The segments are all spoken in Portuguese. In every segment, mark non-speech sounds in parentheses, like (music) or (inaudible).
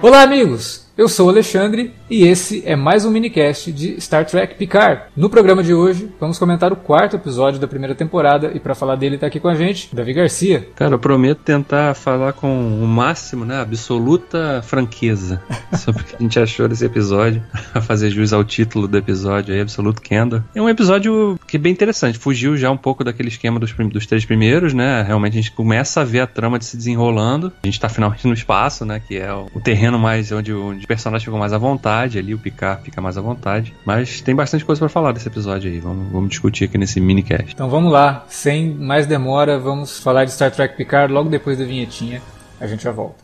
Olá, amigos! Eu sou o Alexandre e esse é mais um minicast de Star Trek Picard. No programa de hoje, vamos comentar o quarto episódio da primeira temporada e para falar dele tá aqui com a gente, Davi Garcia. Cara, eu prometo tentar falar com o máximo, né, absoluta franqueza (laughs) sobre o que a gente achou desse episódio, a fazer jus ao título do episódio aí, Absoluto Candor. É um episódio que é bem interessante, fugiu já um pouco daquele esquema dos, dos três primeiros, né, realmente a gente começa a ver a trama de se desenrolando, a gente tá finalmente no espaço, né, que é o terreno mais onde, onde personagens ficam mais à vontade ali, o Picard fica mais à vontade. Mas tem bastante coisa para falar desse episódio aí. Vamos, vamos discutir aqui nesse minicast. Então vamos lá, sem mais demora, vamos falar de Star Trek Picard logo depois da vinhetinha. A gente já volta.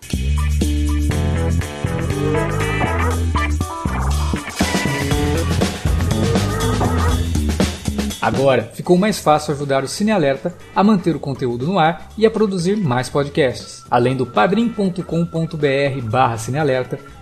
Agora ficou mais fácil ajudar o Cine Alerta a manter o conteúdo no ar e a produzir mais podcasts. Além do padrim.com.br barra cinealerta,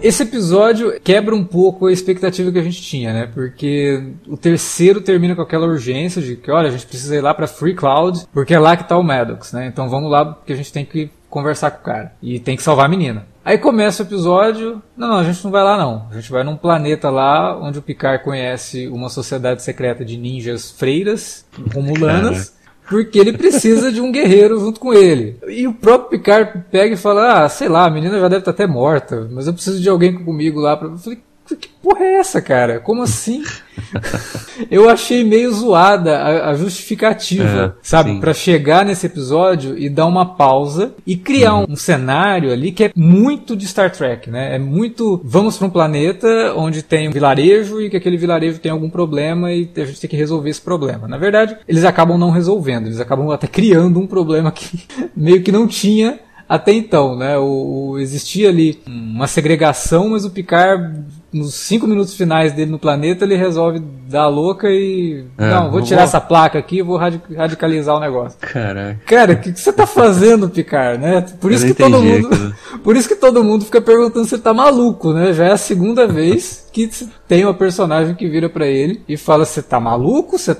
Esse episódio quebra um pouco a expectativa que a gente tinha, né? Porque o terceiro termina com aquela urgência de que, olha, a gente precisa ir lá para Free Cloud, porque é lá que tá o Maddox, né? Então vamos lá porque a gente tem que conversar com o cara e tem que salvar a menina. Aí começa o episódio, não, não, a gente não vai lá não. A gente vai num planeta lá onde o Picard conhece uma sociedade secreta de ninjas freiras, romulanas porque ele precisa de um guerreiro junto com ele. E o próprio Picard pega e fala: Ah, sei lá, a menina já deve estar até morta, mas eu preciso de alguém comigo lá. Eu falei: Que porra é essa, cara? Como assim? (laughs) eu achei meio zoada a, a justificativa, é, sabe? para chegar nesse episódio e dar uma pausa e criar uhum. um, um, cenário ali que é muito de Star Trek, né? É muito. Vamos para um planeta onde tem um vilarejo e que aquele vilarejo tem algum problema e a gente tem que resolver esse problema. Na verdade, eles acabam não resolvendo, eles acabam até criando um problema que (laughs) meio que não tinha até então, né? O, o, existia ali uma segregação, mas o Picard nos cinco minutos finais dele no planeta, ele resolve dar louca e. É, não, vou tirar vou... essa placa aqui e vou radicalizar o negócio. Caraca. Cara, o que, que, você tá fazendo, Picard, né? Por isso que todo mundo. (laughs) Por isso que todo mundo fica perguntando se ele tá maluco, né? Já é a segunda (laughs) vez que tem uma personagem que vira para ele e fala: Você tá maluco? Você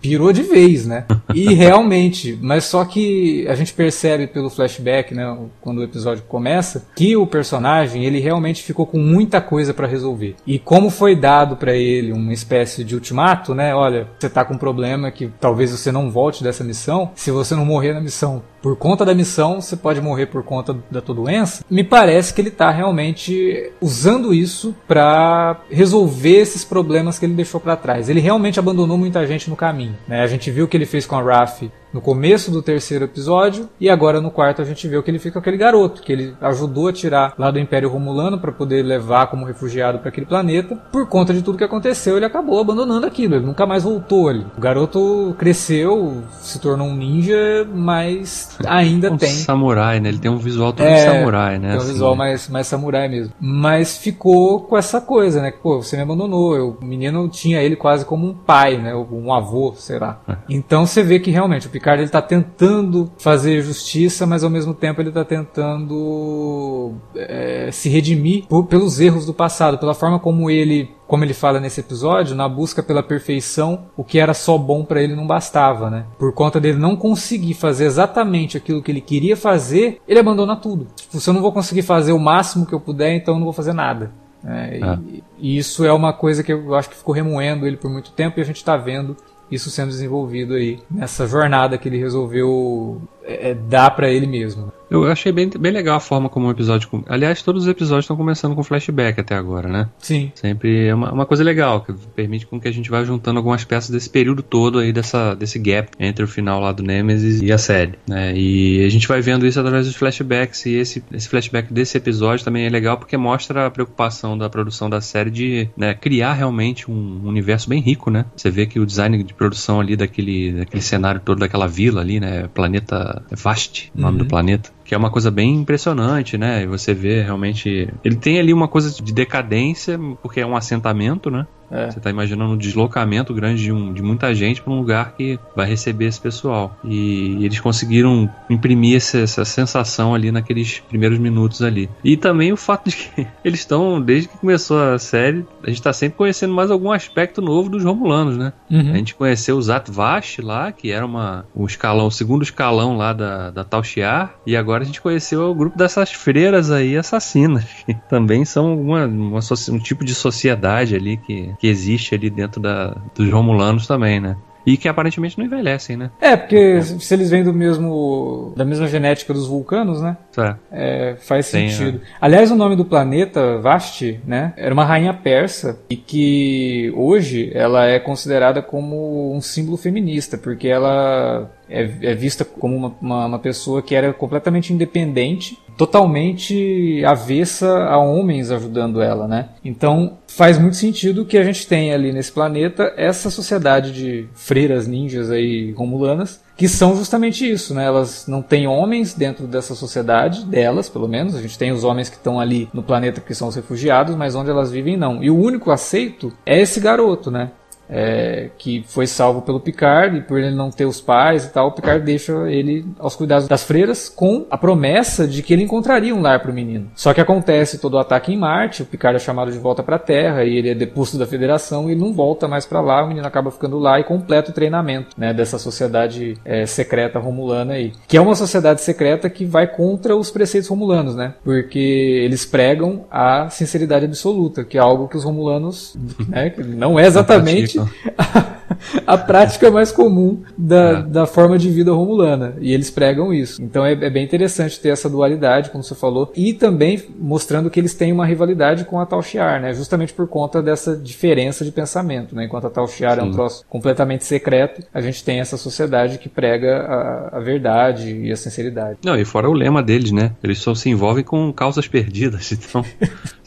pirou de vez, né? (laughs) E realmente, mas só que a gente percebe pelo flashback, né? Quando o episódio começa, que o personagem ele realmente ficou com muita coisa para resolver resolver. E como foi dado para ele uma espécie de ultimato, né? Olha, você tá com um problema que talvez você não volte dessa missão. Se você não morrer na missão por conta da missão, você pode morrer por conta da tua doença. Me parece que ele tá realmente usando isso para resolver esses problemas que ele deixou para trás. Ele realmente abandonou muita gente no caminho. Né? A gente viu o que ele fez com a Raf no começo do terceiro episódio e agora no quarto a gente vê o que ele fica com aquele garoto que ele ajudou a tirar lá do Império Romulano para poder levar como refugiado para aquele planeta. Por conta de tudo que aconteceu, ele acabou abandonando aquilo, ele nunca mais voltou ali. O garoto cresceu, se tornou um ninja, mas ainda um tem samurai, né? Ele tem um visual todo é, samurai, né? Tem um assim, visual mais mais samurai mesmo. Mas ficou com essa coisa, né? Pô, você me abandonou, eu, o menino tinha ele quase como um pai, né? Um avô, sei lá. É. Então você vê que realmente o Picard ele tá tentando fazer justiça, mas ao mesmo tempo ele tá tentando é, se redimir por, pelos erros do passado, pela forma como ele como ele fala nesse episódio, na busca pela perfeição, o que era só bom para ele não bastava, né? Por conta dele não conseguir fazer exatamente aquilo que ele queria fazer, ele abandona tudo. Tipo, se eu não vou conseguir fazer o máximo que eu puder, então eu não vou fazer nada. É, ah. e, e, isso é uma coisa que eu acho que ficou remoendo ele por muito tempo e a gente está vendo isso sendo desenvolvido aí nessa jornada que ele resolveu é, é dar para ele mesmo. Eu achei bem, bem legal a forma como o episódio. Aliás, todos os episódios estão começando com flashback até agora, né? Sim. Sempre é uma, uma, coisa legal, que permite com que a gente vá juntando algumas peças desse período todo aí, dessa, desse gap entre o final lá do Nemesis e a série. Né? E a gente vai vendo isso através dos flashbacks. E esse, esse flashback desse episódio também é legal porque mostra a preocupação da produção da série de né, criar realmente um universo bem rico, né? Você vê que o design de produção ali daquele, daquele cenário todo, daquela vila ali, né? Planeta Vast, o nome uhum. do planeta que é uma coisa bem impressionante, né? Você vê realmente. Ele tem ali uma coisa de decadência, porque é um assentamento, né? É. Você está imaginando um deslocamento grande de, um, de muita gente para um lugar que vai receber esse pessoal. E, e eles conseguiram imprimir essa, essa, sensação ali naqueles primeiros minutos ali. E também o fato de que (laughs) eles estão, desde que começou a série, a gente está sempre conhecendo mais algum aspecto novo dos Romulanos, né? Uhum. A gente conheceu o Zat Vash lá, que era uma, o escalão, o segundo escalão lá da, da Tal Shiar, e agora a gente conheceu o grupo dessas freiras aí assassinas, (laughs) que também são uma, uma um tipo de sociedade ali que, que existe ali dentro da, dos Romulanos também, né? E que aparentemente não envelhecem, né? É, porque se eles vêm do mesmo. da mesma genética dos vulcanos, né? É. É, faz Tem, sentido. É. Aliás, o nome do planeta, Vasti, né? Era uma rainha persa e que hoje ela é considerada como um símbolo feminista, porque ela é, é vista como uma, uma, uma, pessoa que era completamente independente, totalmente avessa a homens ajudando ela, né? Então faz muito sentido que a gente tenha ali nesse planeta essa sociedade de freiras ninjas aí romulanas que são justamente isso, né? Elas não têm homens dentro dessa sociedade, delas, pelo menos. A gente tem os homens que estão ali no planeta que são os refugiados, mas onde elas vivem não. E o único aceito é esse garoto, né? É, que foi salvo pelo Picard, e por ele não ter os pais e tal, o Picard deixa ele aos cuidados das freiras com a promessa de que ele encontraria um lar para o menino. Só que acontece todo o ataque em Marte, o Picard é chamado de volta para a Terra e ele é deposto da Federação e não volta mais para lá, o menino acaba ficando lá e completa o treinamento né, dessa sociedade é, secreta romulana aí. Que é uma sociedade secreta que vai contra os preceitos romulanos, né? Porque eles pregam a sinceridade absoluta, que é algo que os romulanos, né, não é exatamente (laughs) a prática mais comum da, é. da forma de vida romulana. E eles pregam isso. Então é, é, bem interessante ter essa dualidade, como você falou, e também mostrando que eles têm uma rivalidade com a Tal Shiar, né? Justamente por conta dessa diferença de pensamento, né? Enquanto a Tal Shiar é um troço completamente secreto, a gente tem essa sociedade que prega a, a verdade e a sinceridade. Não, e fora o lema deles, né? Eles só se envolvem com causas perdidas, (laughs) então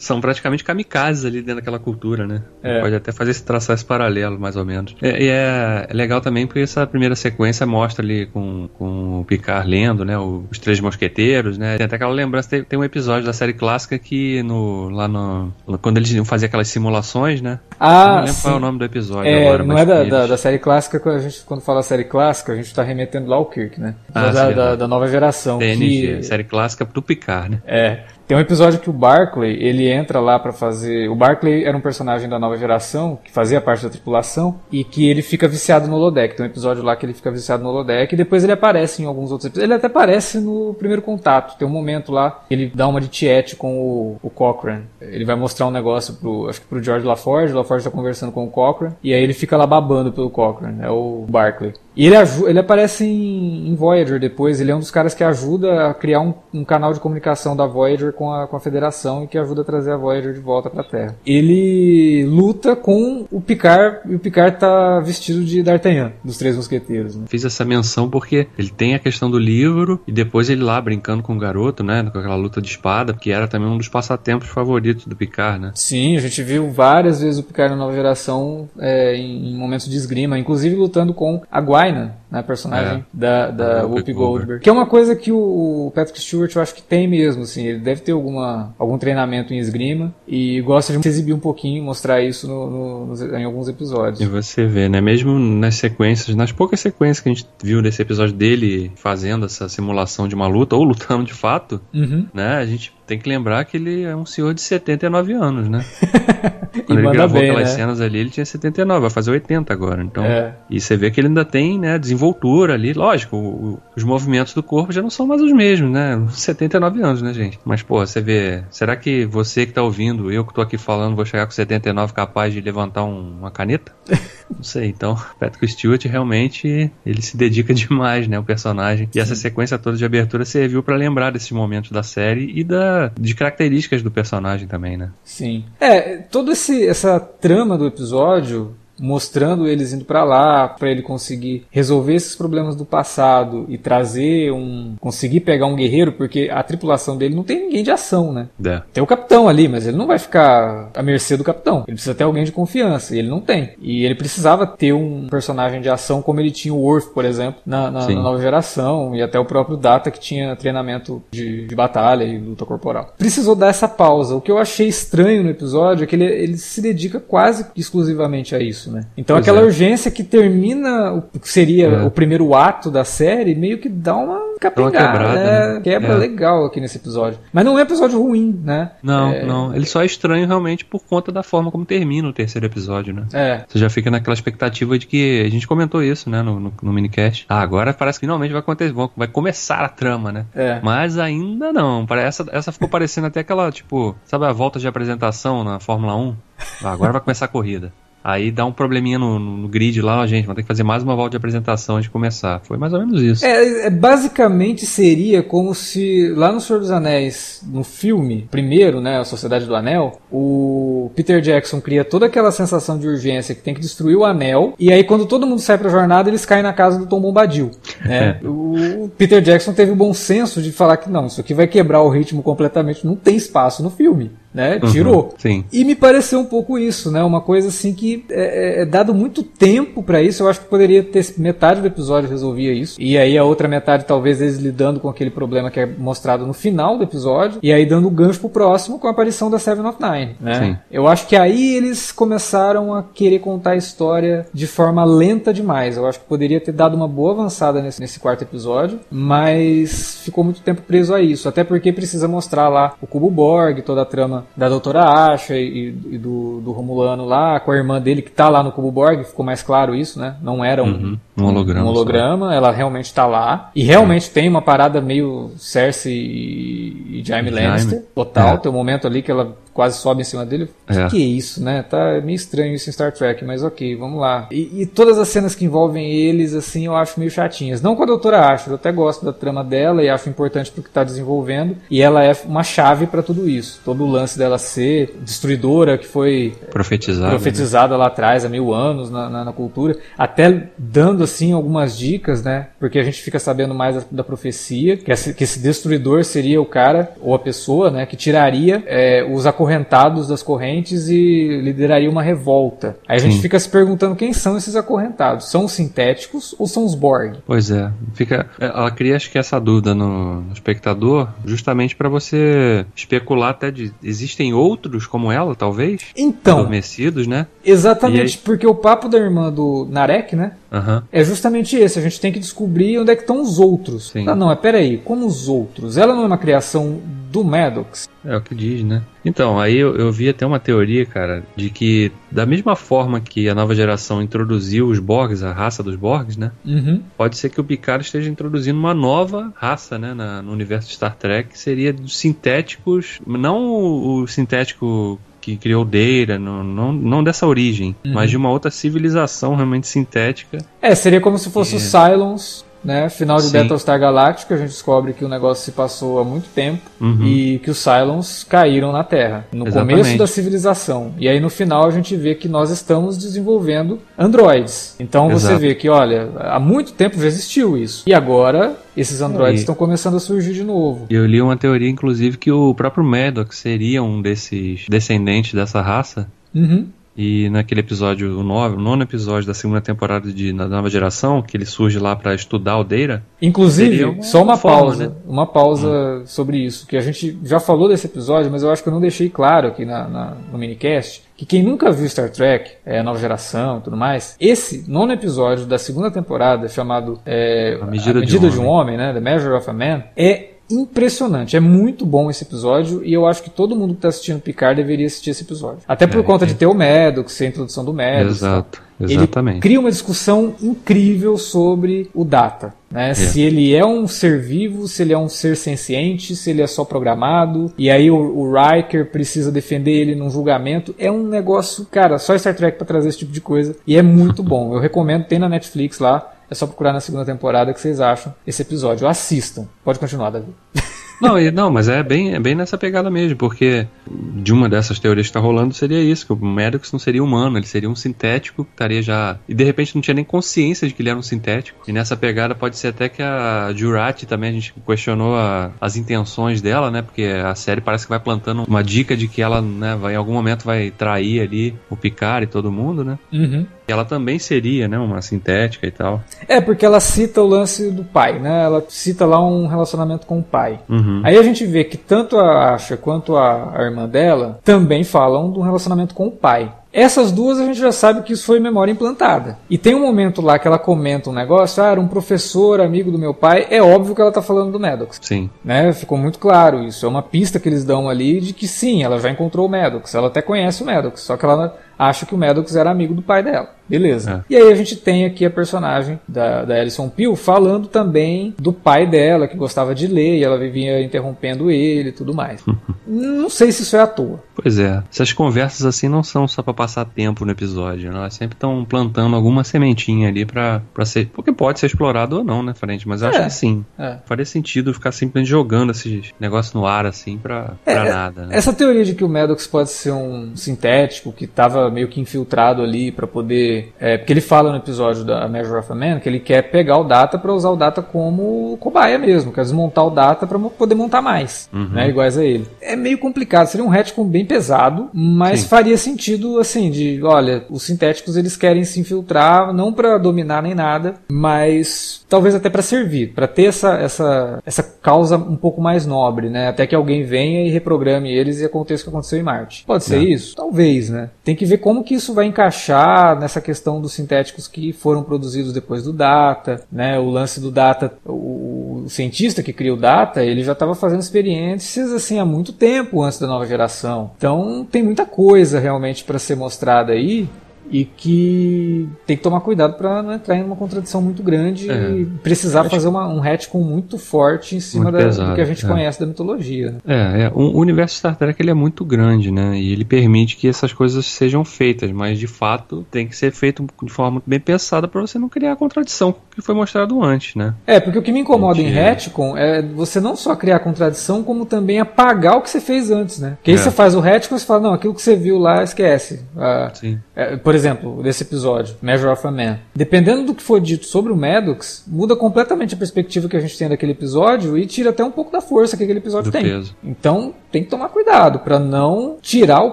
são praticamente kamikazes ali dentro daquela cultura, né? É. Pode até fazer esse traçar esse paralelo mais ou menos. É, e é, é, legal também porque essa primeira sequência mostra ali com, com o Picard lendo, né, os Três Mosqueteiros, né, tem até aquela lembrança, tem, tem um episódio da série clássica que no, lá no, quando eles iam fazer aquelas simulações, né, ah, não lembro sim. qual é o nome do episódio é, agora. Não é da, eles... da, da, série clássica, quando a gente quando fala série clássica, a gente está remetendo lá ao Kirk, né, ah, da, da, da, nova geração. TNG, que... série clássica do Picard, né. É, tem um episódio que o Barclay, ele entra lá para fazer. O Barclay era um personagem da nova geração, que fazia parte da tripulação, e que ele fica viciado no holodeck. Tem um episódio lá que ele fica viciado no holodeck, e depois ele aparece em alguns outros episódios. Ele até aparece no primeiro contato. Tem um momento lá, ele dá uma de tiete com o, o Cochrane. Ele vai mostrar um negócio pro, acho que pro George LaForge, o LaForge tá conversando com o Cochrane, e aí ele fica lá babando pelo Cochrane, é o Barclay. E ele, ele aparece em, em, Voyager depois, ele é um dos caras que ajuda a criar um, um, canal de comunicação da Voyager com a, com a Federação e que ajuda a trazer a Voyager de volta pra Terra. Ele luta com o Picard e o Picard tá vestido de D'Artagnan, dos Três Mosqueteiros. Né? Fiz essa menção porque ele tem a questão do livro e depois ele lá brincando com o garoto, né, com aquela luta de espada, que era também um dos passatempos favoritos do Picard, né? Sim, a gente viu várias vezes o Picard na nova geração é, em, em momentos de esgrima, inclusive lutando com a Guai né, personagem é. da, da Whoopi Goldberg. Que é uma coisa que o Patrick Stewart eu acho que tem mesmo, assim, ele deve ter alguma, algum treinamento em esgrima e gosta de se exibir um pouquinho, mostrar isso no, no, em alguns episódios. E você vê, né, mesmo nas sequências, nas poucas sequências que a gente viu nesse episódio dele fazendo essa simulação de uma luta, ou lutando de fato, uhum. né, a gente tem que lembrar que ele é um senhor de 79 anos, né? (laughs) Quando ele gravou bem, aquelas né? cenas ali, ele tinha 79, vai fazer 80 agora. Então, é. e você vê que ele ainda tem tem, né, desenvoltura ali. Lógico, o, os movimentos do corpo já não são mais os mesmos, né? (laughs) 79 anos, né, gente? Mas, pô, você vê, será que você que tá ouvindo, eu que tô aqui falando, vou chegar com 79 capaz de levantar um, uma caneta? (laughs) não sei, então, (laughs) Patrick Stewart realmente, ele se dedica demais, né, o personagem. E essa sequência toda de abertura serviu para lembrar desses momentos da série e da, de características do personagem também, né? Sim. É, toda essa trama do episódio mostrando eles indo para lá para ele conseguir resolver esses problemas do passado e trazer um conseguir pegar um guerreiro porque a tripulação dele não tem ninguém de ação, né? É. Tem o capitão ali, mas ele não vai ficar à mercê do capitão. Ele precisa ter alguém de confiança e ele não tem. E ele precisava ter um personagem de ação como ele tinha o Worf, por exemplo, na, na, na nova geração e até o próprio Data que tinha treinamento de, de batalha e luta corporal. Precisou dar essa pausa. O que eu achei estranho no episódio é que ele, ele se dedica quase exclusivamente a isso isso, né? Então pois aquela é. urgência que termina o que seria é. o primeiro ato da série, meio que dá uma capengada, né? quebra é. legal aqui nesse episódio. Mas não é um episódio ruim, né? Não, é... não. Ele só é estranho realmente por conta da forma como termina o terceiro episódio, né? É. Você já fica naquela expectativa de que a gente comentou isso, né, no, no, no minicast. Ah, agora parece que finalmente vai acontecer, vai começar a trama, né? É. Mas ainda não. Essa, essa ficou parecendo até aquela, tipo, sabe a volta de apresentação na Fórmula 1? Ah, agora vai começar a corrida. Aí dá um probleminha no, no grid lá, a gente vai ter que fazer mais uma volta de apresentação antes de começar. Foi mais ou menos isso. É, é, basicamente seria como se lá no Senhor dos Anéis, no filme, primeiro, né, a Sociedade do Anel, o Peter Jackson cria toda aquela sensação de urgência que tem que destruir o anel, e aí quando todo mundo sai pra jornada, eles caem na casa do Tom Bombadil. Né? É. O Peter Jackson teve o bom senso de falar que não, isso aqui vai quebrar o ritmo completamente, não tem espaço no filme né? Uhum, Tirou. Sim. E me pareceu um pouco isso, né? Uma coisa assim que é, é, é dado muito tempo para isso. Eu acho que poderia ter metade do episódio resolvia isso. E aí a outra metade, talvez, eles lidando com aquele problema que é mostrado no final do episódio. E aí dando gancho pro próximo com a aparição da Seven of Nine, né? Sim. Eu acho que aí eles começaram a querer contar a história de forma lenta demais. Eu acho que poderia ter dado uma boa avançada nesse, nesse quarto episódio, mas ficou muito tempo preso a isso. Até porque precisa mostrar lá o Cubo Borg, toda a trama da doutora Asha e, e do, do, Romulano lá, com a irmã dele que tá lá no Cubo Borg, ficou mais claro isso, né? Não era um, uhum, um holograma. Um holograma, ela realmente tá lá. E realmente tem uma parada meio Cersei e, e Jaime Lannister, total. É. Tem um momento ali que ela quase sobe em cima dele. O é. que, é isso, né? Tá meio estranho isso em Star Trek, mas ok, vamos lá. E, e, todas as cenas que envolvem eles, assim, eu acho meio chatinhas. Não com a doutora Asher, eu até gosto da trama dela e acho importante porque tá desenvolvendo. E ela é uma chave para tudo isso. Todo o lance dela ser destruidora, que foi profetizada, profetizada né? lá atrás, há mil anos na, na, na, cultura. Até dando, assim, algumas dicas, né? Porque a gente fica sabendo mais da, da profecia, que esse, que esse, destruidor seria o cara, ou a pessoa, né? Que tiraria é, os acorrentados das correntes e lideraria uma revolta. Aí a Sim. gente fica se perguntando quem são esses acorrentados. São os sintéticos ou são os Borg? Pois é. Fica, ela cria acho que essa dúvida no, no espectador, justamente para você especular até de existem outros como ela, talvez? Então. Adormecidos, né? Exatamente, aí... porque o papo da irmã do Narek, né? Uhum. É justamente esse. A gente tem que descobrir onde é que estão os outros. Sim. Ah, não, é peraí, como os outros? Ela não é uma criação do Maddox? É o que diz, né? Então, aí eu, eu vi até uma teoria, cara, de que da mesma forma que a nova geração introduziu os Borgs, a raça dos Borgs, né? Uhum. Pode ser que o Picard esteja introduzindo uma nova raça, né, na, no universo de Star Trek, que seria dos sintéticos, não o, o sintético que criou Deira, não, não, não dessa origem, uhum. mas de uma outra civilização realmente sintética. É, seria como se fosse é. o Cylons né? Final de Sim. Battlestar Galactica, a gente descobre que o negócio se passou há muito tempo uhum. e que os Cylons caíram na Terra, no Exatamente. começo da civilização. E aí no final a gente vê que nós estamos desenvolvendo androides. Então Exato. você vê que, olha, há muito tempo já existiu isso. E agora esses androides estão começando a surgir de novo. Eu li uma teoria, inclusive, que o próprio Maddox seria um desses descendentes dessa raça. Uhum. E naquele episódio, o, novo, o nono episódio da segunda temporada de da nova geração, que ele surge lá para estudar o Deira. Inclusive, uma só uma forma, pausa, né? uma pausa hum. sobre isso, que a gente já falou desse episódio, mas eu acho que eu não deixei claro aqui na, na no minicast, que quem nunca viu Star Trek, é, nova geração e tudo mais, esse nono episódio da segunda temporada, chamado é, A Medida, a medida de, um de um Homem, né, The Measure of a Man, é impressionante. É muito bom esse episódio e eu acho que todo mundo que está assistindo Picard deveria assistir esse episódio. Até por é, conta é. de ter o Maddox, ser a introdução do Maddox. Exato. Exatamente. Ele cria uma discussão incrível sobre o Data. Né? É. Se ele é um ser vivo, se ele é um ser senciente, se ele é só programado. E aí o, o Riker precisa defender ele num julgamento. É um negócio, cara, só Star Trek para trazer esse tipo de coisa. E é muito (laughs) bom. Eu recomendo, tem na Netflix lá. É só procurar na segunda temporada que vocês acham esse episódio. Assistam. Pode continuar, Davi. (laughs) Não, não, mas é bem, é bem nessa pegada mesmo, porque de uma dessas teorias que está rolando seria isso, que o Maddox não seria humano, ele seria um sintético que estaria já. E de repente não tinha nem consciência de que ele era um sintético. E nessa pegada pode ser até que a Jurati também a gente questionou a, as intenções dela, né? Porque a série parece que vai plantando uma dica de que ela, né, vai, em algum momento vai trair ali o Picard e todo mundo, né? Uhum. Ela também seria, né, uma sintética e tal. É, porque ela cita o lance do pai, né? Ela cita lá um relacionamento com o pai. Uhum. Aí a gente vê que tanto a Asha quanto a, a irmã dela também falam do relacionamento com o pai. Essas duas a gente já sabe que isso foi memória implantada. E tem um momento lá que ela comenta um negócio, ah, era um professor amigo do meu pai. É óbvio que ela está falando do Maddox. Sim. Né? Ficou muito claro isso. É uma pista que eles dão ali de que sim, ela já encontrou o Maddox. Ela até conhece o Maddox, só que ela acha que o Maddox era amigo do pai dela. Beleza. É. E aí a gente tem aqui a personagem da, da Alison Peel falando também do pai dela, que gostava de ler, e ela vivia interrompendo ele e tudo mais. (laughs) não sei se isso é à toa. Pois é. Essas conversas assim não são só para passar tempo no episódio, né? Elas sempre estão plantando alguma sementinha ali pra, pra ser. Porque pode ser explorado ou não, né, frente? Mas eu é. acho que sim. É. Faria sentido ficar simplesmente jogando esses negócios no ar assim pra, pra é, nada. Né? Essa teoria de que o Maddox pode ser um sintético que tava meio que infiltrado ali para poder. É, porque ele fala no episódio da Measure of a Man que ele quer pegar o data para usar o data como cobaia mesmo, quer desmontar o data para poder montar mais, uhum. né, iguais a ele. É meio complicado, seria um retcon bem pesado, mas Sim. faria sentido assim de, olha, os sintéticos eles querem se infiltrar não para dominar nem nada, mas talvez até para servir, para ter essa, essa, essa causa um pouco mais nobre, né? Até que alguém venha e reprograme eles e aconteça o que aconteceu em Marte. Pode ser é. isso? Talvez, né? Tem que ver como que isso vai encaixar nessa questão dos sintéticos que foram produzidos depois do Data, né? O lance do Data, o, cientista que cria o Data, ele já estava fazendo experiências assim há muito tempo antes da nova geração. Então tem muita coisa realmente para ser mostrada aí e que tem que tomar cuidado para não entrar em uma contradição muito grande é. e precisar fazer uma, um retcon muito forte em cima da, pesado, do que a gente é. conhece da mitologia. Né? É, é, o universo Star Trek ele é muito grande, né? E ele permite que essas coisas sejam feitas, mas de fato tem que ser feito de forma bem pensada para você não criar a contradição que foi mostrado antes, né? É, porque o que me incomoda em retcon é você não só criar contradição, como também apagar o que você fez antes, né? Porque aí é. você faz o retcon e você fala, não, aquilo que você viu lá, esquece. Ah, Sim. É, por exemplo, desse episódio, Measure of a Man. Dependendo do que for dito sobre o Maddox, muda completamente a perspectiva que a gente tem daquele episódio e tira até um pouco da força que aquele episódio do tem. Peso. Então, tem que tomar cuidado para não tirar o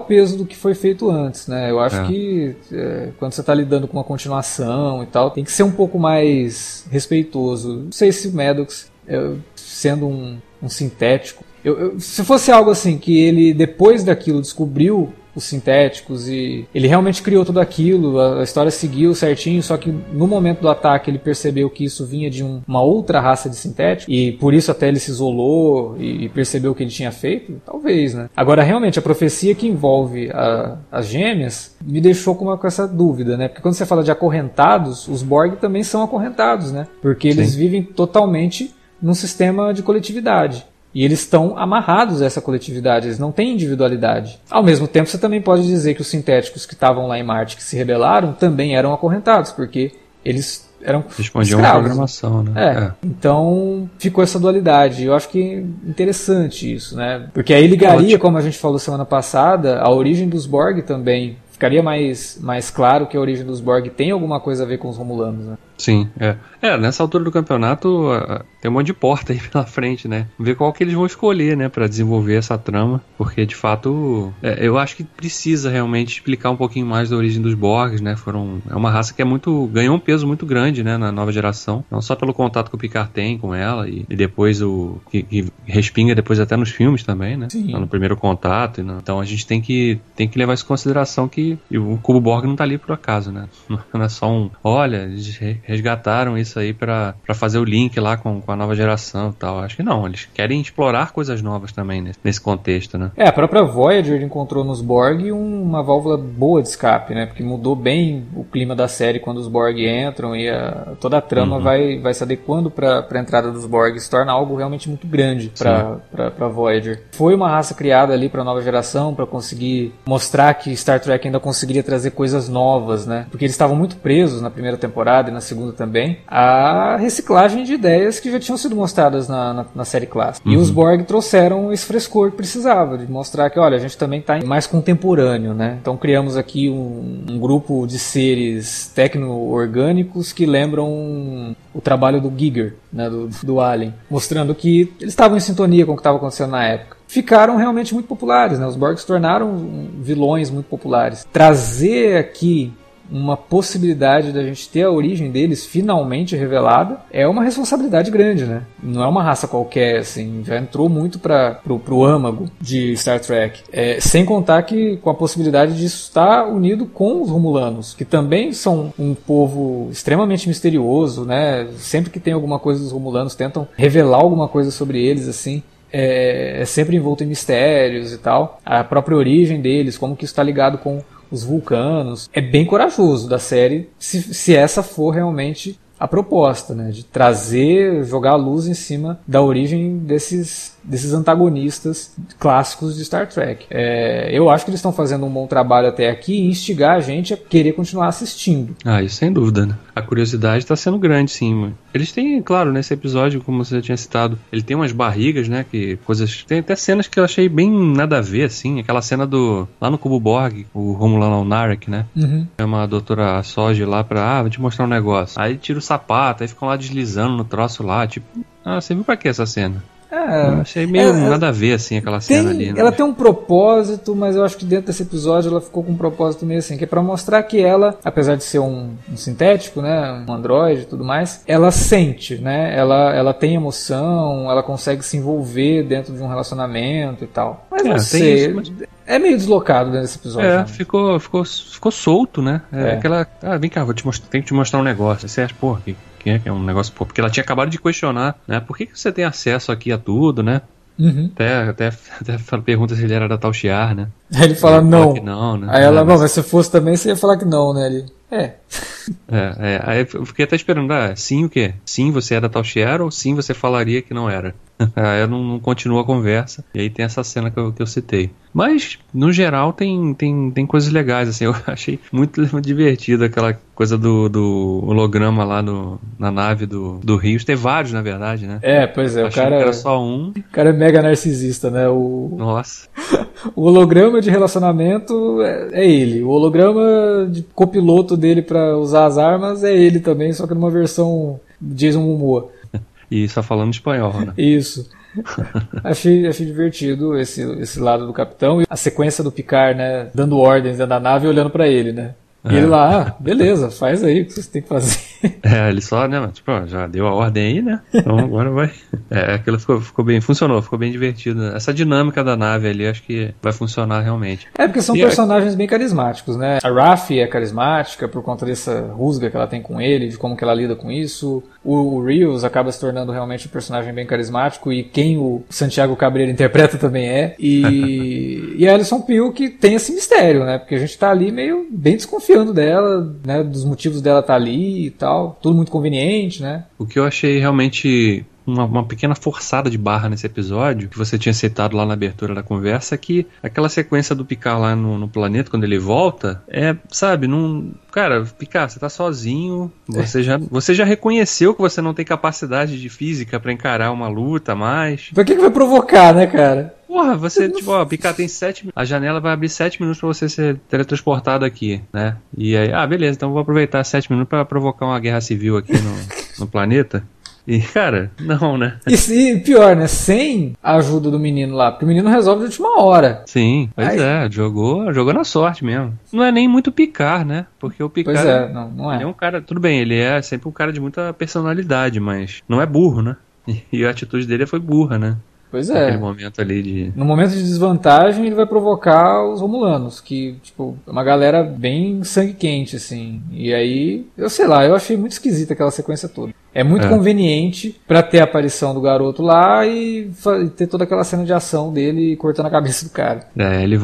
peso do que foi feito antes, né? Eu acho é. que é, quando você está lidando com uma continuação e tal, tem que ser um pouco mais respeitoso. Não sei se o Maddox, é, sendo um, um sintético, eu, eu, se fosse algo assim que ele depois daquilo descobriu os sintéticos e ele realmente criou tudo aquilo, a, história seguiu certinho, só que no momento do ataque ele percebeu que isso vinha de um, uma outra raça de sintético e por isso até ele se isolou e, percebeu o que ele tinha feito, talvez, né? Agora realmente a profecia que envolve a, as gêmeas me deixou com, uma, com essa dúvida, né? Porque quando você fala de acorrentados, os Borg também são acorrentados, né? Porque eles Sim. vivem totalmente num sistema de coletividade. E eles estão amarrados a essa coletividade, eles não têm individualidade. Ao mesmo tempo, você também pode dizer que os sintéticos que estavam lá em Marte, que se rebelaram, também eram acorrentados, porque eles eram Respondiam escravos. programação, né? É. é. Então ficou essa dualidade. Eu acho que interessante isso, né? Porque aí ligaria, como a gente falou semana passada, a origem dos Borg também. Ficaria mais, mais claro que a origem dos Borg tem alguma coisa a ver com os Romulanos, né? Sim, é. É, nessa altura do campeonato uh, tem um monte de porta aí (laughs) pela frente, né? Ver qual que eles vão escolher, né, para desenvolver essa trama, porque de fato é, eu acho que precisa realmente explicar um pouquinho mais da origem dos Borgs, né? Foram é uma raça que é muito ganhou um peso muito grande, né, na nova geração, não só pelo contato que o Picard tem com ela e, e depois o que, que, respinga depois até nos filmes também, né? Sim. No primeiro contato, então a gente tem que tem que levar isso em consideração que o Cubo Borg não tá ali por acaso, né? (laughs) Não é só um, olha, eles resgataram isso aí para fazer o link lá com, com a nova geração e tal. Acho que não, eles querem explorar coisas novas também nesse, nesse contexto, né? É, a própria Voyager encontrou nos Borg uma válvula boa de escape, né? Porque mudou bem o clima da série quando os Borg entram e a, toda a trama uhum. vai, vai se adequando para a entrada dos Borg. Se torna algo realmente muito grande para Voyager. Foi uma raça criada ali para a nova geração, para conseguir mostrar que Star Trek ainda conseguiria trazer coisas novas, né? Porque eles estavam muito presos na primeira temporada e na segunda também a reciclagem de ideias que já tinham sido mostradas na, na, na série clássica. Uhum. E os Borg trouxeram esse frescor que precisava, de mostrar que, olha, a gente também está mais contemporâneo, né? Então criamos aqui um, um grupo de seres tecno-orgânicos que lembram o trabalho do Giger, né, do, do Alien, mostrando que eles estavam em sintonia com o que estava acontecendo na época ficaram realmente muito populares. Né? Os Borg se tornaram vilões muito populares. Trazer aqui uma possibilidade da gente ter a origem deles finalmente revelada é uma responsabilidade grande, né? Não é uma raça qualquer, assim, já entrou muito para pro, pro âmago de Star Trek. É, sem contar que com a possibilidade de estar unido com os Romulanos, que também são um povo extremamente misterioso, né? Sempre que tem alguma coisa dos Romulanos tentam revelar alguma coisa sobre eles, assim. É, é sempre envolto em mistérios e tal. A própria origem deles, como que isso está ligado com os vulcanos. É bem corajoso da série se, se essa for realmente a proposta, né, de trazer, jogar a luz em cima da origem desses, desses antagonistas clássicos de Star Trek. É, eu acho que eles estão fazendo um bom trabalho até aqui e instigar a gente a querer continuar assistindo. Ah, isso sem dúvida, né? A curiosidade está sendo grande, sim. Mano. Eles têm, claro, nesse episódio, como você já tinha citado, ele tem umas barrigas, né, que coisas... Tem até cenas que eu achei bem nada a ver, assim, aquela cena do... lá no Cubo Borg, o Romulano Narek, né? Uhum. É uma doutora Soji lá pra, ah, vou te mostrar um negócio. Aí tira o sapato, aí ficam lá deslizando no troço lá, tipo, ah, você viu pra que essa cena? É, achei meio é, nada a ver, assim, aquela tem, cena ali. Né? Ela tem um propósito, mas eu acho que dentro desse episódio ela ficou com um propósito meio assim, que é pra mostrar que ela, apesar de ser um, um sintético, né, um androide e tudo mais, ela sente, né, ela, ela tem emoção, ela consegue se envolver dentro de um relacionamento e tal. Mas é, não sei, isso, mas... é meio deslocado nesse episódio. É, né? ficou, ficou, ficou solto, né, é, é. aquela, ah, vem cá, vou te mostrar, tenho que te mostrar um negócio, você acha, porra, que que é um negócio. Porque ela tinha acabado de questionar, né? Por que, que você tem acesso aqui a tudo, né? Uhum. Até, até, até pergunta se ele era da Tal Shiar, né? Aí ele fala ele não. não né? Aí ela, é, mas... mas se fosse também, você ia falar que não, né? Ele, é. É, é. Aí eu fiquei até esperando, ah, sim o quê? Sim você é da Tal Shiar ou sim você falaria que não era? (laughs) Aí não, não continua a conversa. E aí tem essa cena que eu, que eu citei. Mas, no geral, tem, tem, tem coisas legais, assim. (laughs) Eu achei muito (laughs) divertido aquela coisa do, do holograma lá no, na nave do, do Rios. Tem vários, na verdade, né? É, pois é. o cara, era só um. O cara é mega narcisista, né? O... Nossa. o holograma de relacionamento é, é, ele. O holograma de copiloto dele para usar as armas é ele também, só que numa versão Jason Momoa. E só falando espanhol, né? (laughs) Isso. achei, achei divertido esse, esse lado do capitão e a sequência do Picard, né? Dando ordens da nave e olhando para ele, né? E é. ele lá, ah, beleza, faz aí o que vocês têm que fazer. (laughs) É, ele só, né, tipo, já deu a ordem aí, né? Então agora vai. É, aquilo ficou, ficou bem, funcionou, ficou bem divertido. Essa dinâmica da nave ali, acho que vai funcionar realmente. É, porque são e personagens bem carismáticos, né? A Rafi é carismática por conta dessa rusga que ela tem com ele, de como que ela lida com isso. O, o Rios acaba se tornando realmente um personagem bem carismático e quem o Santiago Cabreira interpreta também é. E, (laughs) e a Alison Peel que tem esse mistério, né? Porque a gente tá ali meio bem desconfiando dela, né? Dos motivos dela estar tá ali e tal. Tudo muito conveniente, né? O que eu achei realmente uma, uma, pequena forçada de barra nesse episódio, que você tinha citado lá na abertura da conversa, que aquela sequência do Picard lá no, no planeta, quando ele volta, é, sabe, não. Cara, Picard, você tá sozinho, você, é. já, você já reconheceu que você não tem capacidade de física para encarar uma luta mais. Pra que, que vai provocar, né, cara? Porra, você, tipo, ó, Picard tem sete. A janela vai abrir sete minutos pra você ser teletransportado aqui, né? E aí, ah, beleza, então vou aproveitar sete minutos para provocar uma guerra civil aqui no, (laughs) no planeta. E, cara, não, né? E, e, pior, né? Sem a ajuda do menino lá, porque o menino resolve de última hora. Sim, pois Aí... é, jogou, jogou na sorte mesmo. Não é nem muito picar, né? Porque o picar. Pois é, não, não é. é um cara, tudo bem, ele é sempre um cara de muita personalidade, mas não é burro, né? (laughs) E a atitude dele foi burra, né? Pois é. Aquele momento ali de. No momento de desvantagem, ele vai provocar os Romulanos, que, tipo, é uma galera bem sangue quente, assim. E aí, eu sei lá, eu achei muito esquisita aquela sequência toda. É muito É. conveniente pra ter a aparição do garoto lá e ter toda aquela cena de ação dele cortando a cabeça do cara. É, ele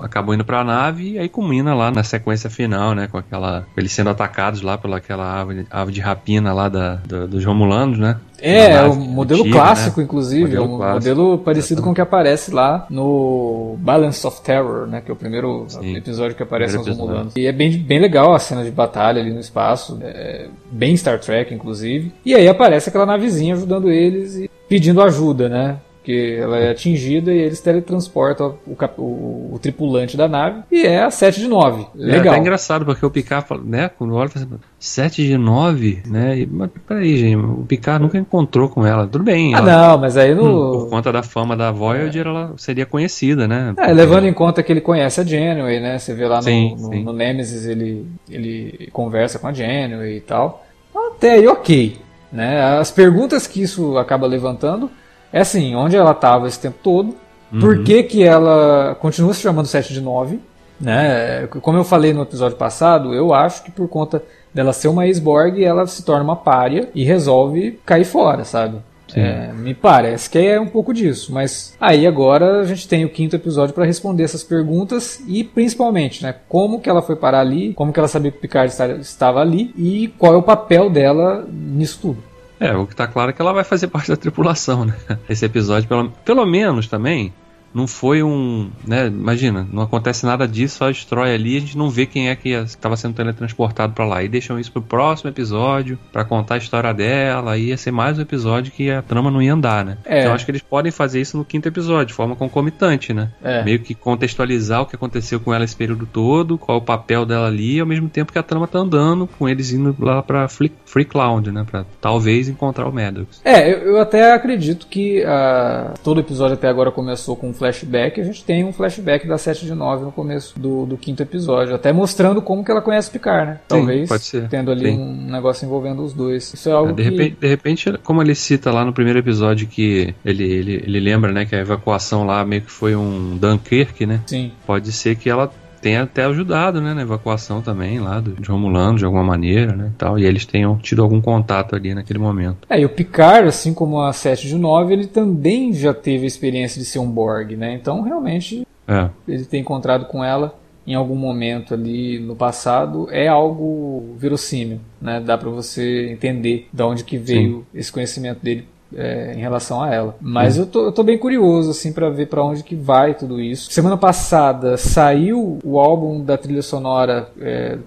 acabou indo pra nave e aí culmina lá na sequência final, né? Com aquela. Eles sendo atacados lá pela aquela ave, ave de rapina lá da, da- dos Romulanos, né? É, é o modelo antiga, clássico, né? inclusive. Modelo é um clássico, modelo parecido com o que aparece lá no Balance of Terror, né? Que é o primeiro Sim. episódio que aparecem os Primeiro Romulanos. E é bem, bem legal a cena de batalha ali no espaço. É bem Star Trek, inclusive. E aí aparece aquela navezinha ajudando eles e pedindo ajuda, né? Porque ela é atingida e eles teletransportam o, o- o tripulante da nave. E é a 7 de 9. É Legal. até engraçado, porque o Picard, né, quando olha, fala assim, 7 de 9, né? E, mas peraí, gente, o Picard nunca encontrou com ela. Tudo bem, Ah, ela, não, mas aí hum, no. por conta da fama da Voyager, ela seria conhecida, né? É, levando em conta que ele conhece a Janeway, né? Você vê lá no, Sim, no, sim. no Nemesis ele, ele conversa com a Janeway e tal. Até aí, ok. Né? As perguntas que isso acaba levantando é assim, onde ela estava esse tempo todo, por Uhum. que, que ela continua se chamando 7 de 9, né? Como eu falei no episódio passado, eu acho que por conta dela ser uma ex-Borg, ela se torna uma pária e resolve cair fora, sabe? É, me parece que é um pouco disso, mas aí agora a gente tem o quinto episódio para responder essas perguntas e principalmente, né, como que ela foi parar ali, como que ela sabia que o Picard esta- estava ali e qual é o papel dela nisso tudo. É, o que tá claro é que ela vai fazer (laughs) parte da tripulação, né? Esse episódio, pelo, pelo menos também, não foi um. né? Imagina, não acontece nada disso, só destrói ali a gente não vê quem é que estava sendo teletransportado pra lá. E deixam isso pro próximo episódio, pra contar a história dela, aí ia ser mais um episódio que a trama não ia andar, né? É. Então acho que eles podem fazer isso no quinto episódio, de forma concomitante, né? É. Meio que contextualizar o que aconteceu com ela esse período todo, qual é o papel dela ali, ao mesmo tempo que a trama tá andando, com eles indo lá pra Free, Free Cloud, né? Pra talvez encontrar o Maddox. É, eu, eu até acredito que ah, todo episódio até agora começou com flashback. A gente tem um flashback da 7 de 9 no começo do, do quinto episódio, até mostrando como que ela conhece o Picard, né? Talvez pode ser. tendo ali Sim. um negócio envolvendo os dois. Isso é algo de, que... repente, de repente, como ele cita lá no primeiro episódio que ele, ele, ele lembra, né, que a evacuação lá meio que foi um Dunkirk, né? Sim. Pode ser que ela tenha até ajudado, né, na evacuação também lá do, de Romulano, de alguma maneira, né, e tal, e eles tenham tido algum contato ali naquele momento. É, e o Picard, assim como a 7 de 9, ele também já teve a experiência de ser um Borg, né? Então, realmente, É, ele ter encontrado com ela em algum momento ali no passado é algo verossímil, né? Dá pra você entender de onde que veio esse conhecimento dele é, em relação a ela. Mas eu, tô, eu tô bem curioso assim para ver pra onde que vai tudo isso. Semana passada saiu o álbum da trilha sonora é,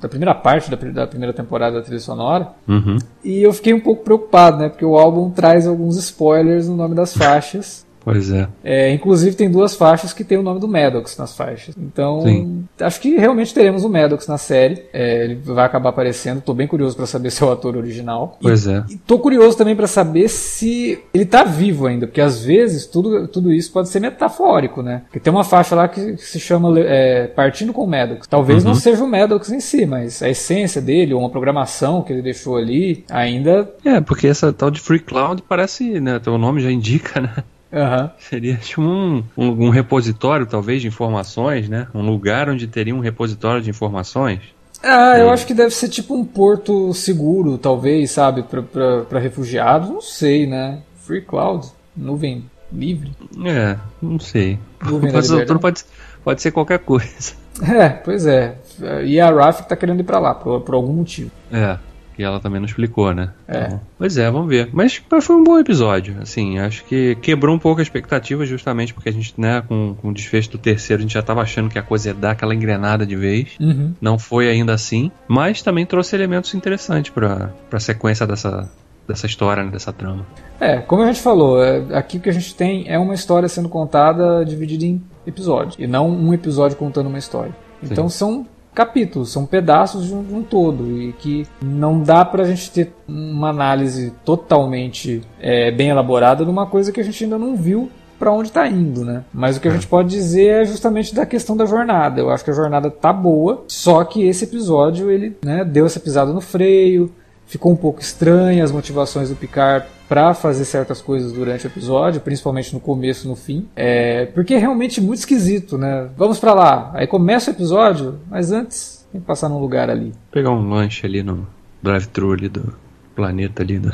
da primeira parte da, da primeira temporada da trilha sonora uhum. e eu fiquei um pouco preocupado, né? Porque o álbum traz alguns spoilers no nome das faixas. Pois é. É, inclusive tem duas faixas que tem o nome do Maddox nas faixas. Então, Sim. acho que realmente teremos o Maddox na série. É, ele vai acabar aparecendo. Tô bem curioso pra saber (laughs) se é o ator original. Pois é. E tô curioso também pra saber se ele tá vivo ainda, porque às vezes tudo, tudo isso pode ser metafórico, né? Porque tem uma faixa lá que se chama é, Partindo com o Maddox. Talvez Uhum. não seja o Maddox em si, mas a essência dele, ou uma programação que ele deixou ali, ainda. É, porque essa tal de Free Cloud parece, né, o nome já indica, né? Aham. Seria tipo um, um, um repositório, talvez, de informações, né? Um lugar onde teria um repositório de informações. Ah, eu acho que deve ser tipo um porto seguro, talvez, sabe, pra refugiados, não sei, né? Free Cloud, nuvem livre. É, não sei. Nuvem (laughs) Pode, pode, pode ser qualquer coisa. (laughs) É, pois é. E a Raf tá querendo ir pra lá, por, por algum motivo. É, e ela também não explicou, né? É. Então, pois é, vamos ver. Mas mas foi um bom episódio, assim, acho que quebrou um pouco a expectativa, justamente porque a gente, né, com, com o desfecho do terceiro, a gente já tava achando que a coisa ia dar aquela engrenada de vez. Uhum. Não foi ainda assim, mas também trouxe elementos interessantes pra, pra sequência dessa, dessa história, né, dessa trama. É, como a gente falou, é, aqui o que a gente tem é uma história sendo contada dividida em episódios, e não um episódio contando uma história. Então são capítulos, são pedaços de um, de um todo, e que não dá pra gente ter uma análise totalmente é, bem elaborada numa coisa que a gente ainda não viu pra onde tá indo, né? Mas o que a gente pode dizer é justamente da questão da jornada. Eu acho que a jornada tá boa, só que esse episódio ele né, deu essa pisada no freio, ficou um pouco estranha as motivações do Picard para fazer certas coisas durante o episódio, principalmente no começo e no fim. É, porque é realmente muito esquisito, né? Vamos para lá. Aí começa o episódio, mas antes tem que passar num lugar ali. Pegar um lanche ali no drive-thru ali do planeta ali. Do...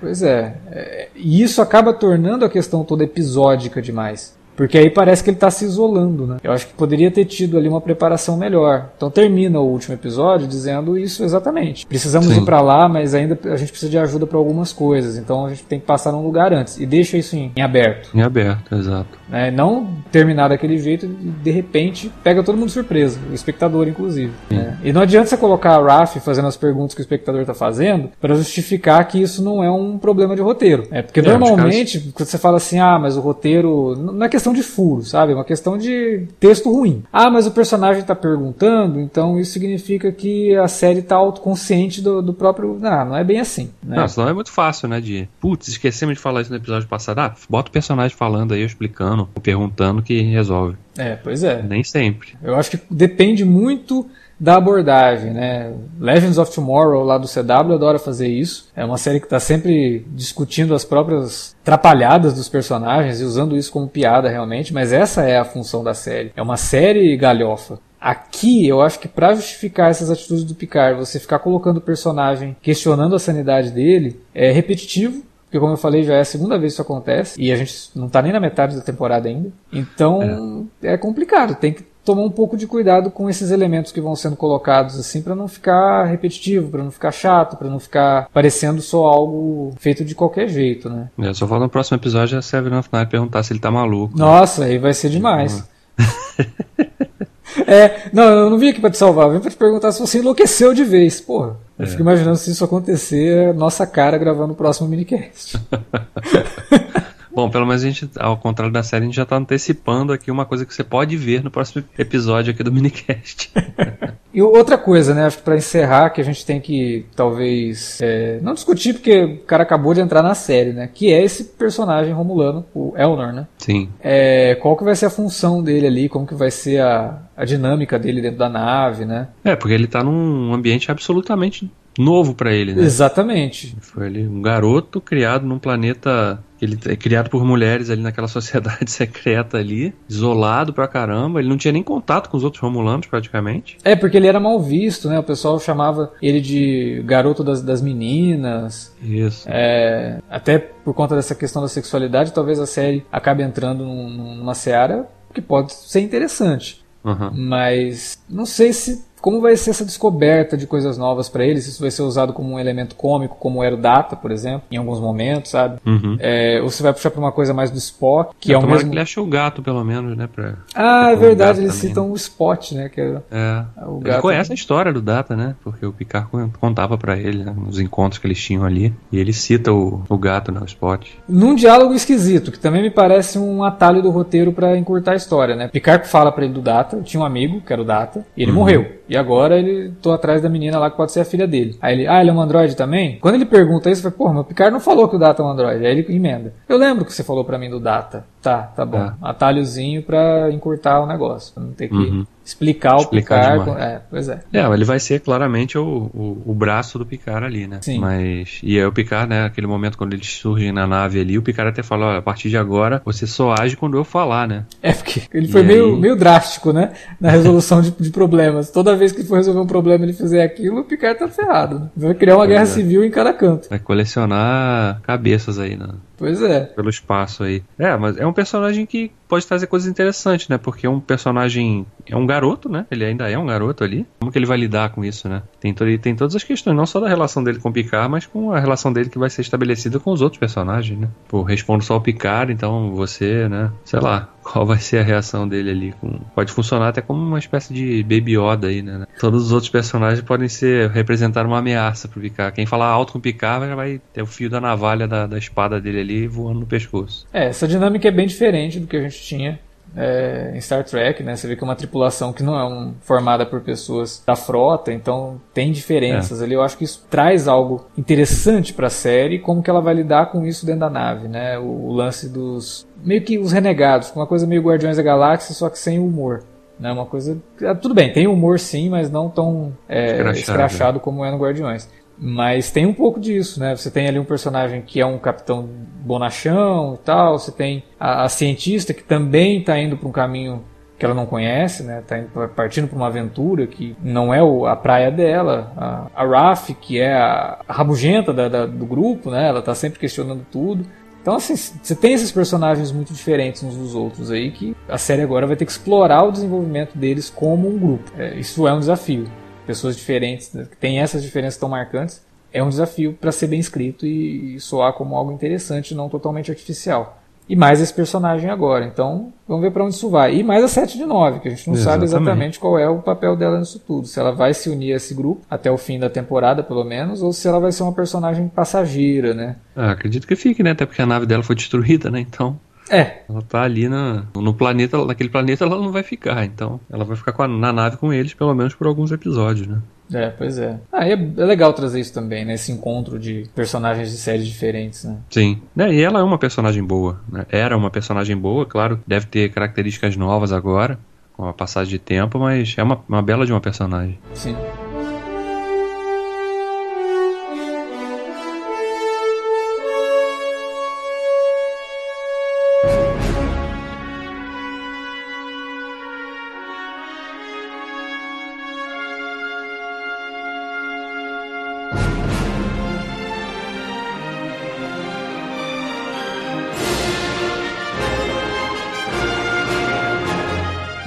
Pois é. é. E isso acaba tornando a questão toda episódica demais. Porque aí parece que ele está se isolando, né? Eu acho que poderia ter tido ali uma preparação melhor. Então termina o último episódio dizendo isso exatamente. Precisamos Sim. ir para lá, mas ainda a gente precisa de ajuda para algumas coisas. Então a gente tem que passar num lugar antes. E deixa isso em, em aberto. Em aberto, exato. É, não terminar daquele jeito e de repente pega todo mundo surpresa, o espectador inclusive. Né? E não adianta você colocar a Raf fazendo as perguntas que o espectador está fazendo para justificar que isso não é um problema de roteiro. É porque é, normalmente casos... quando você fala assim, ah, mas o roteiro não é questão questão de furo, sabe? É uma questão de texto ruim. Ah, mas o personagem está perguntando, então isso significa que a série está autoconsciente do, do próprio. Não, não é bem assim. Né? Não, senão é muito fácil, né? De. Putz, esquecemos de falar isso no episódio passado. Ah, bota o personagem falando aí, explicando, perguntando que resolve. É, pois é. Nem sempre. Eu acho que depende muito da abordagem, né? Legends of Tomorrow lá do CW adora fazer isso. É uma série que está sempre discutindo as próprias trapalhadas dos personagens e usando isso como piada realmente, mas essa é a função da série. É uma série galhofa. Aqui, eu acho que para justificar essas atitudes do Picard, você ficar colocando o personagem, questionando a sanidade dele, é repetitivo, porque como eu falei, já é a segunda vez que isso acontece, e a gente não está nem na metade da temporada ainda. Então, é, é complicado, tem que tomar um pouco de cuidado com esses elementos que vão sendo colocados assim para não ficar repetitivo, para não ficar chato, para não ficar parecendo só algo feito de qualquer jeito, né? É, só falta no próximo episódio a Seven of Night perguntar se ele tá maluco. Nossa, né? aí vai ser demais. (laughs) é, não, eu não vim aqui para te salvar, eu vim para te perguntar se você enlouqueceu de vez, porra. Eu é. fico imaginando se isso acontecer, nossa cara gravando o próximo minicast. (laughs) Bom, pelo menos a gente, ao contrário da série, a gente já está antecipando aqui uma coisa que você pode ver no próximo episódio aqui do minicast. (laughs) e outra coisa, né? Acho que para encerrar, que a gente tem que talvez é, não discutir, porque o cara acabou de entrar na série, né? Que é esse personagem romulano, o Elnor, né? Sim. É, qual que vai ser a função dele ali? Como que vai ser a, a dinâmica dele dentro da nave, né? É, porque ele está num ambiente absolutamente novo para ele, né? Exatamente. Foi ali um garoto criado num planeta ele é criado por mulheres ali naquela (laughs) sociedade secreta ali, isolado pra caramba. Ele não tinha nem contato com os outros romulanos, praticamente. É, porque ele era mal visto, né? O pessoal chamava ele de garoto das, das meninas. Isso. É, até por conta dessa questão da sexualidade, talvez a série acabe entrando num, numa seara que pode ser interessante. Uhum. Mas não sei se como vai ser essa descoberta de coisas novas para eles? Isso vai ser usado como um elemento cômico, como era o Data, por exemplo, em alguns momentos, sabe? Uhum. É, ou você vai puxar pra uma coisa mais do Spock, que é, é o mesmo... que ele acha o gato, pelo menos, né? Pra... Ah, é verdade, eles também, citam né? o Spot, né? Que é, é. o gato. Ele conhece a história do Data, né? Porque o Picard contava para ele, né? Nos encontros que eles tinham ali. E ele cita o, o gato, né? O Spot. Num diálogo esquisito, que também me parece um atalho do roteiro para encurtar a história, né? Picard fala para ele do Data, tinha um amigo, que era o Data, e ele uhum. morreu. E agora ele tô atrás da menina lá que pode ser a filha dele. Aí ele, ah, ele é um androide também? Quando ele pergunta isso, eu falei, porra, meu Picard não falou que o Data é um androide. Aí ele emenda. Eu lembro que você falou para mim do Data. Tá, tá bom. É. Atalhozinho pra encurtar o negócio, pra não ter que uhum explicar o explicar Picard. É, pois é. É, ele vai ser claramente o, o, o, braço do Picard ali, né? Sim. Mas. E aí o Picard, né? Aquele momento quando eles surgem na nave ali, o Picard até fala: a partir de agora você só age quando eu falar, né? É, porque ele foi meio, aí... meio drástico, né? Na resolução de, de, problemas. Toda vez que for resolver um problema e ele fizer aquilo, o Picard tá ferrado. Né? Vai criar uma pois guerra é. civil em cada canto. Vai colecionar cabeças aí, né? Pois é. Pelo espaço aí. É, mas é um personagem que pode trazer coisas interessantes, né? Porque é um personagem. É um garoto, né? Ele ainda é um garoto ali. Como que ele vai lidar com isso, né? Tem, tem todas as questões, não só da relação dele com o Picard, mas com a relação dele que vai ser estabelecida com os outros personagens, né? Pô, respondo só ao Picard, então você, né? Sei lá, qual vai ser a reação dele ali. Com... Pode funcionar até como uma espécie de Baby Yoda aí, né? Todos os outros personagens podem ser representar uma ameaça pro Picard. Quem falar alto com o Picard já vai ter o fio da navalha da, da espada dele ali voando no pescoço. É, essa dinâmica é bem diferente do que a gente tinha é, em Star Trek, né? Você vê que é uma tripulação que não é um, formada por pessoas da frota, então tem diferenças é. ali. Eu acho que isso traz algo interessante para a série, como que ela vai lidar com isso dentro da nave, né? O, o lance dos meio que os renegados, uma coisa meio Guardiões da Galáxia, só que sem humor. Né, uma coisa. Ah, tudo bem, tem humor sim, mas não tão é, escrachado. escrachado como é no Guardiões. Mas tem um pouco disso, né? Você tem ali um personagem que é um capitão bonachão e tal, você tem a, a cientista que também está indo para um caminho que ela não conhece, né? Tá partindo para uma aventura que não é o, a praia dela. A, a Raf, que é a, a rabugenta da, da, do grupo, né? Ela está sempre questionando tudo. Então, assim, você tem esses personagens muito diferentes uns dos outros aí que a série agora vai ter que explorar o desenvolvimento deles como um grupo. É, isso é um desafio pessoas diferentes, que têm essas diferenças tão marcantes, é um desafio para ser bem escrito e, e soar como algo interessante, não totalmente artificial. E mais esse personagem agora. Então, vamos ver para onde isso vai. E mais a 7 de 9, que a gente não exatamente. sabe exatamente qual é o papel dela nisso tudo. Se ela vai se unir a esse grupo, até o fim da temporada, pelo menos, ou se ela vai ser uma personagem passageira, né? Ah, acredito que fique, né? Até porque a nave dela foi destruída, né? Então. É. Ela tá ali na, no planeta, naquele planeta ela não vai ficar, então ela vai ficar a, na nave com eles, pelo menos por alguns episódios, né? É, pois é. Ah, é, é, legal trazer isso também, né? Esse encontro de personagens de séries diferentes, né? Sim. É, e ela é uma personagem boa, né? Era uma personagem boa, claro, deve ter características novas agora, com a passagem de tempo, mas é uma, uma bela de uma personagem. Sim.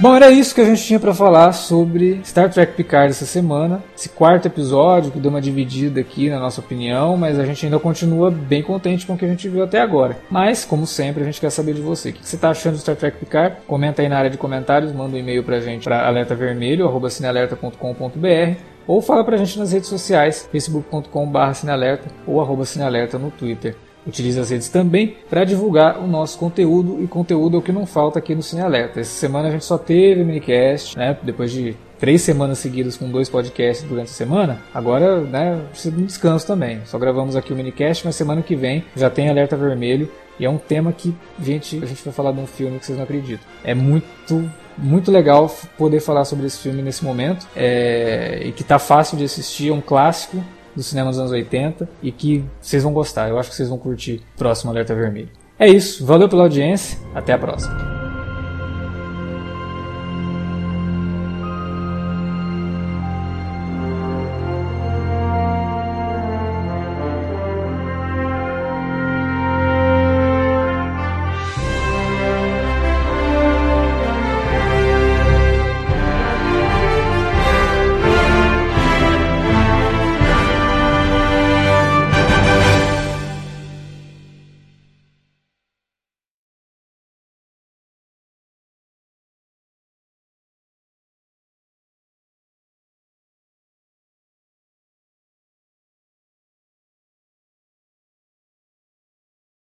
Bom, era isso que a gente tinha para falar sobre Star Trek Picard essa semana. Esse quarto episódio que deu uma dividida aqui na nossa opinião, mas a gente ainda continua bem contente com o que a gente viu até agora. Mas, como sempre, a gente quer saber de você. O que você está achando de Star Trek Picard? Comenta aí na área de comentários, manda um e-mail pra gente para alertavermelho@cinealerta.com.br ou fala pra gente nas redes sociais, facebook.com/cinealerta ou arroba cinealerta no Twitter. Utilize as redes também para divulgar o nosso conteúdo e conteúdo é o que não falta aqui no Cine Alerta. Essa semana a gente só teve minicast, né? Depois de três semanas seguidas com dois podcasts durante a semana, agora, né, precisa de um descanso também. Só gravamos aqui o minicast, mas semana que vem já tem Alerta Vermelho e é um tema que, gente, a gente vai falar de um filme que vocês não acreditam. É muito muito legal poder falar sobre esse filme nesse momento é, e que tá fácil de assistir, é um clássico do cinema dos anos 80 e que vocês vão gostar. Eu acho que vocês vão curtir próximo Alerta Vermelho. É isso, valeu pela audiência, até a próxima.